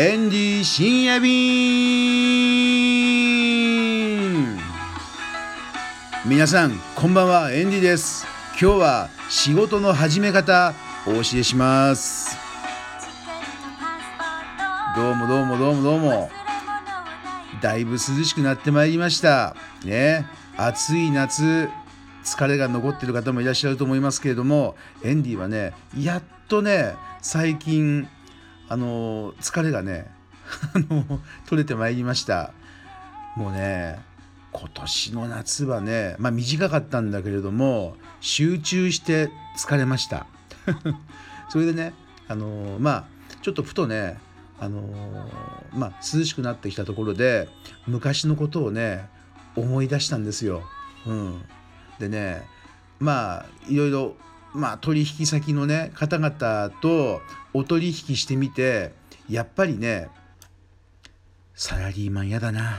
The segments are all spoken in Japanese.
エンディ深夜便皆さんこんばんは。エンディです。今日は仕事の始め方お教えします。どうもどうもどうもどうも。だいぶ涼しくなってまいりました。ね。暑い夏疲れが残ってる方もいらっしゃると思いますけれどもエンディはねやっとね最近あの疲れがね 取れてまいりました。もうね今年の夏はねまあ短かったんだけれども集中して疲れました。それでねあのまあちょっとふとねあのまあ涼しくなってきたところで昔のことをね思い出したんですよ。うん、でねまあいろいろまあ、取引先のね方々とお取引してみてやっぱりねサラリーマン嫌だな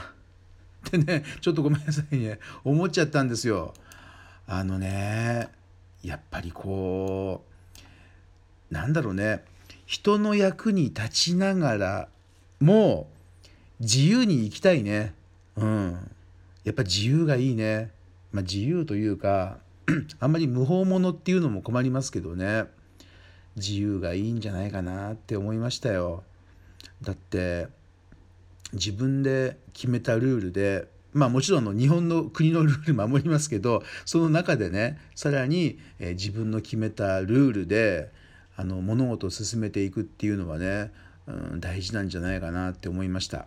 ってねちょっとごめんなさいね思っちゃったんですよ。あのねやっぱりこうなんだろうね人の役に立ちながらも自由に生きたいね。うん。やっぱ自由がいいね。まあ、自由というか あんまり無法者っていうのも困りますけどね自由がいいんじゃないかなって思いましたよだって自分で決めたルールでまあもちろんの日本の国のルール 守りますけどその中でねさらに、え自分の決めたルールであの物事を進めていくっていうのはね、うん、大事なんじゃないかなって思いました。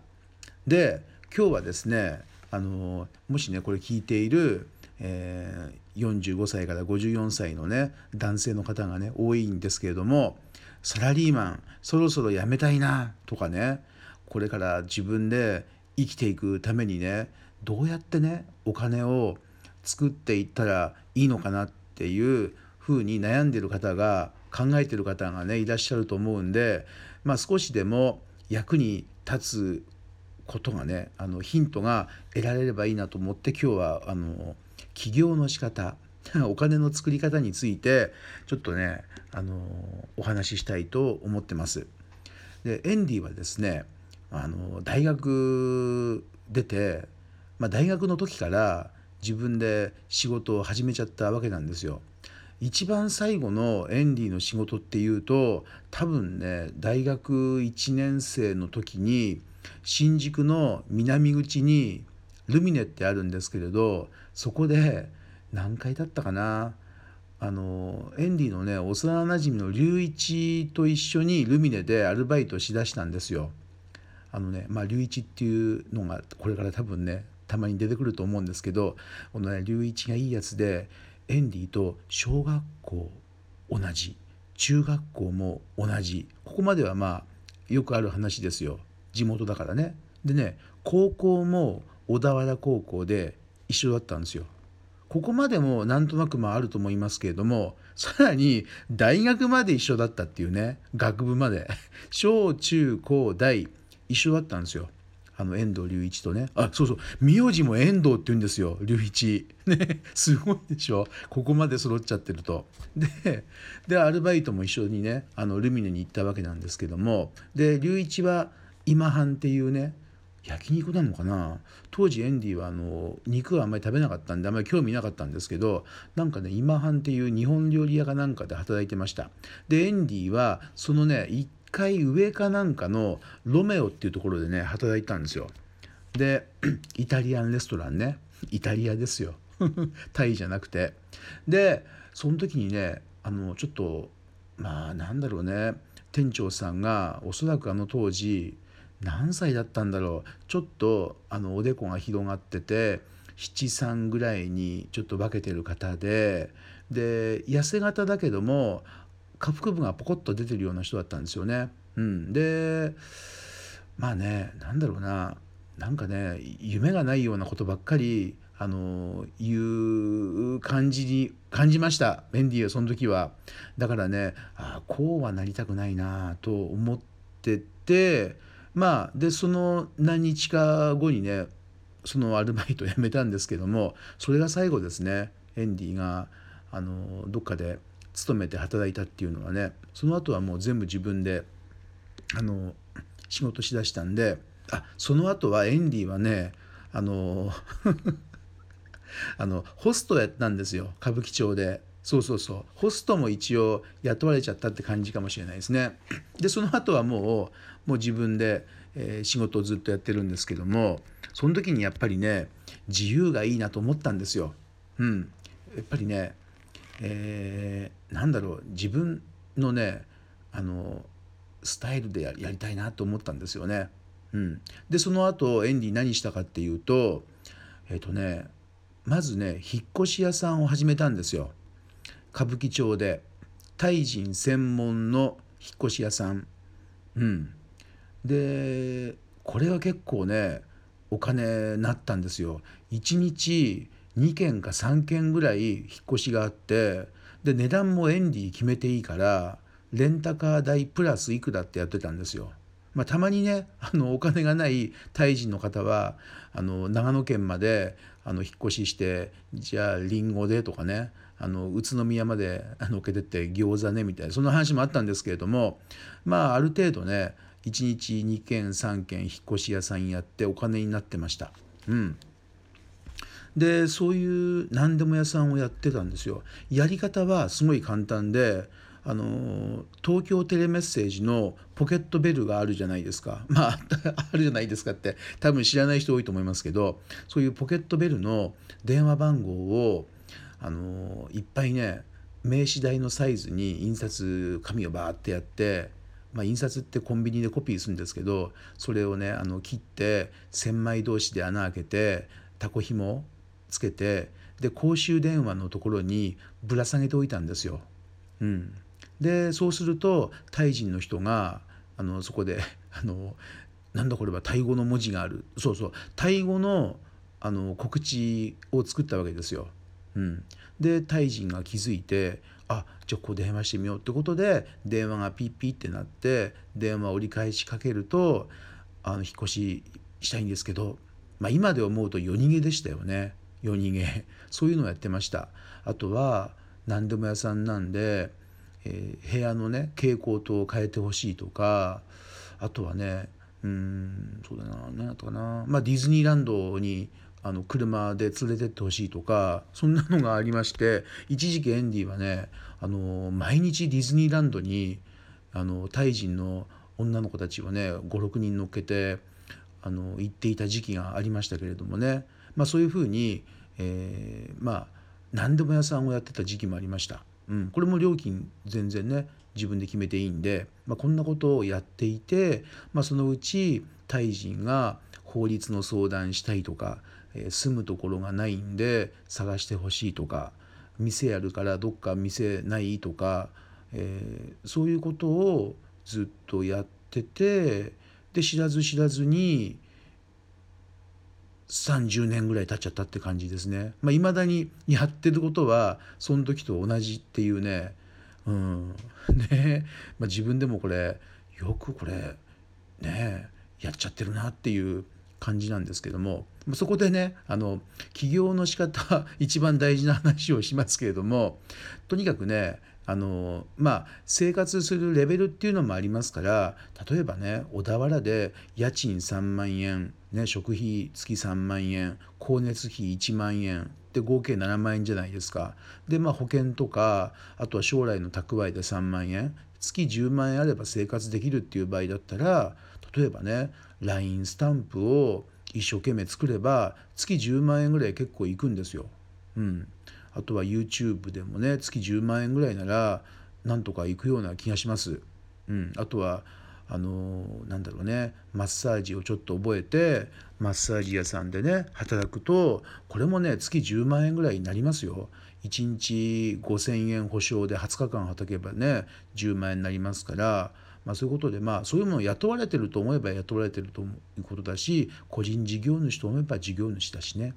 で今日はですねあのもしねこれ聞いているえー、45歳から54歳のね男性の方がね多いんですけれどもサラリーマンそろそろ辞めたいなとかねこれから自分で生きていくためにねどうやってねお金を作っていったらいいのかなっていうふうに悩んでる方が考えてる方がねいらっしゃると思うんで、まあ、少しでも役に立つことがねあのヒントが得られればいいなと思って今日はあの起業の仕方 お金の作り方についてちょっとねあのお話ししたいと思ってます。でエンディはですねあの大学出て、まあ、大学の時から自分で仕事を始めちゃったわけなんですよ。一番最後のエンディの仕事っていうと多分ね大学1年生の時に新宿の南口にルミネってあるんですけれどそこで何回だったかな？あのエンディのね幼なじみの龍一と一緒にルミネでアルバイトしだしたんですよ。あのねまあ龍一っていうのがこれから多分ねたまに出てくると思うんですけどこのね龍一がいいやつでエンディと小学校同じ中学校も同じここまではまあよくある話ですよ地元だからね。でね高校も小田原高校で一緒だったんですよ。ここまでもなんとなくまああると思いますけれどもさらに大学まで一緒だったっていうね学部まで 小中高大一緒だったんですよ。あの遠藤隆一とね。あそうそう。名字も遠藤って言うんですよ。隆一。ねすごいでしょ。ここまで揃っちゃってると。ででアルバイトも一緒にねあのルミネに行ったわけなんですけども。で隆一は今半っていうね焼肉なのかな？当時エンディはあの肉はあんまり食べなかったんであんまり興味なかったんですけどなんかね今半っていう日本料理屋かなんかで働いてました。でエンディはそのね1階上かなんかのロメオっていうところでね働いたんですよ。で イタリアンレストランね。イタリアですよ。タイじゃなくて。でその時にねあのちょっとまあなんだろうね。店長さんがおそらくあの当時何歳だったんだろう。ちょっとあのおでこが広がってて73ぐらいにちょっと化けてる方でで痩せ型だけども下腹部がポコッと出てるような人だったんですよね。うん、でまあね何だろうな。なんかね夢がないようなことばっかりあのいう感じに感じました。メンディーはその時は。だからねああこうはなりたくないなと思っててまあでその何日か後にねそのアルバイトを辞めたんですけどもそれが最後ですねエンディがあのどっかで勤めて働いたっていうのはねその後はもう全部自分であの仕事しだしたんであその後はエンディはねあの あのホストやったんですよ歌舞伎町で。そうそうそう。ホストも一応雇われちゃったって感じかもしれないですね。でその後はもうもう自分で、えー、仕事をずっとやってるんですけどもその時にやっぱりね自由がいいなと思ったんですよ。うん。やっぱりねえー、なんだろう自分のねあのスタイルでやりたいなと思ったんですよね。うん、でその後エンディ何したかっていうとえっ、ー、とねまずね引っ越し屋さんを始めたんですよ。歌舞伎町でタイ人専門の引っ越し屋さん。うん。でこれは結構ねお金なったんですよ。1日2件か3件ぐらい引っ越しがあってで値段もエンディ決めていいからレンタカー代プラスいくらってやってたんですよ。まあ、たまにねあのお金がないタイ人の方はあの長野県まであの引っ越ししてじゃありんごでとかねあの宇都宮までのっけてって餃子ねみたいなそんな話もあったんですけれどもまあある程度ね1日2軒3軒引っ越し屋さんやってお金になってました。うんでそういう何でも屋さんをやってたんですよ。やり方はすごい簡単であの東京テレメッセージのポケットベルがあるじゃないですかまあ あるじゃないですかって多分知らない人多いと思いますけどそういうポケットベルの電話番号をあのいっぱいね名刺代のサイズに印刷紙をバーってやってまあ、印刷ってコンビニでコピーするんですけどそれをねあの切って千枚同士で穴開けてタコ紐つけてで公衆電話のところにぶら下げておいたんですよ。うん、でそうするとタイ人の人があのそこで あのなんだこれはタイ語の文字があるそうそうタイ語のあの告知を作ったわけですよ。うん、でタイ人が気づいてあじゃあここ電話してみようってことで電話がピッピッってなって電話折り返しかけるとあの引っ越ししたいんですけど、まあ、今で思うと夜逃げでしたよね。夜逃げ。そういうのをやってました。あとは何でも屋さんなんでえー、部屋のね蛍光灯を変えてほしいとかあとはねうんそうだな何だったかな、まあ、ディズニーランドにあの車で連れてってほしいとかそんなのがありまして一時期エンディはねあの毎日ディズニーランドにあのタイ人の女の子たちをね56人乗っけてあの行っていた時期がありましたけれどもね、まあ、そういうふうに、えー、まあ何でも屋さんをやってた時期もありました。うん、これも料金全然ね自分で決めていいんで、まあ、こんなことをやっていて、まあ、そのうちタイ人が法律の相談したいとか、え、住むところがないんで探してほしいとか店やるからどっか店ないとか、えー、そういうことをずっとやっててで知らず知らずに30年ぐらい経っちゃったって感じですね。まあ、未だにやってることはその時と同じっていうね、うん、ね、まあ、自分でもこれよくこれねやっちゃってるなっていう感じなんですけどもそこでねあの起業の仕方 一番大事な話をしますけれどもとにかくねあのまあ生活するレベルっていうのもありますから例えばね小田原で家賃3万円、ね、食費月3万円光熱費1万円で合計7万円じゃないですか。でまあ保険とかあとは将来の蓄えで3万円月10万円あれば生活できるっていう場合だったら例えばね LINE スタンプを一生懸命作れば月10万円ぐらい結構いくんですよ。うん、あとは YouTube でもね月10万円ぐらいならなんとか行くような気がします。うん、あとはあのー、なんだろうねマッサージをちょっと覚えてマッサージ屋さんでね働くとこれもね月10万円ぐらいになりますよ。1日5,000円保証で20日間働けばね10万円になりますから、まあ、そういうことでまあそういうものを雇われてると思えば雇われてるということだし個人事業主と思えば事業主だしね。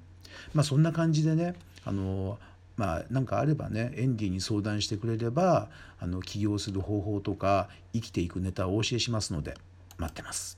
まあそんな感じでねあのまあ何かあればねエンディに相談してくれればあの起業する方法とか生きていくネタをお教えしますので待ってます。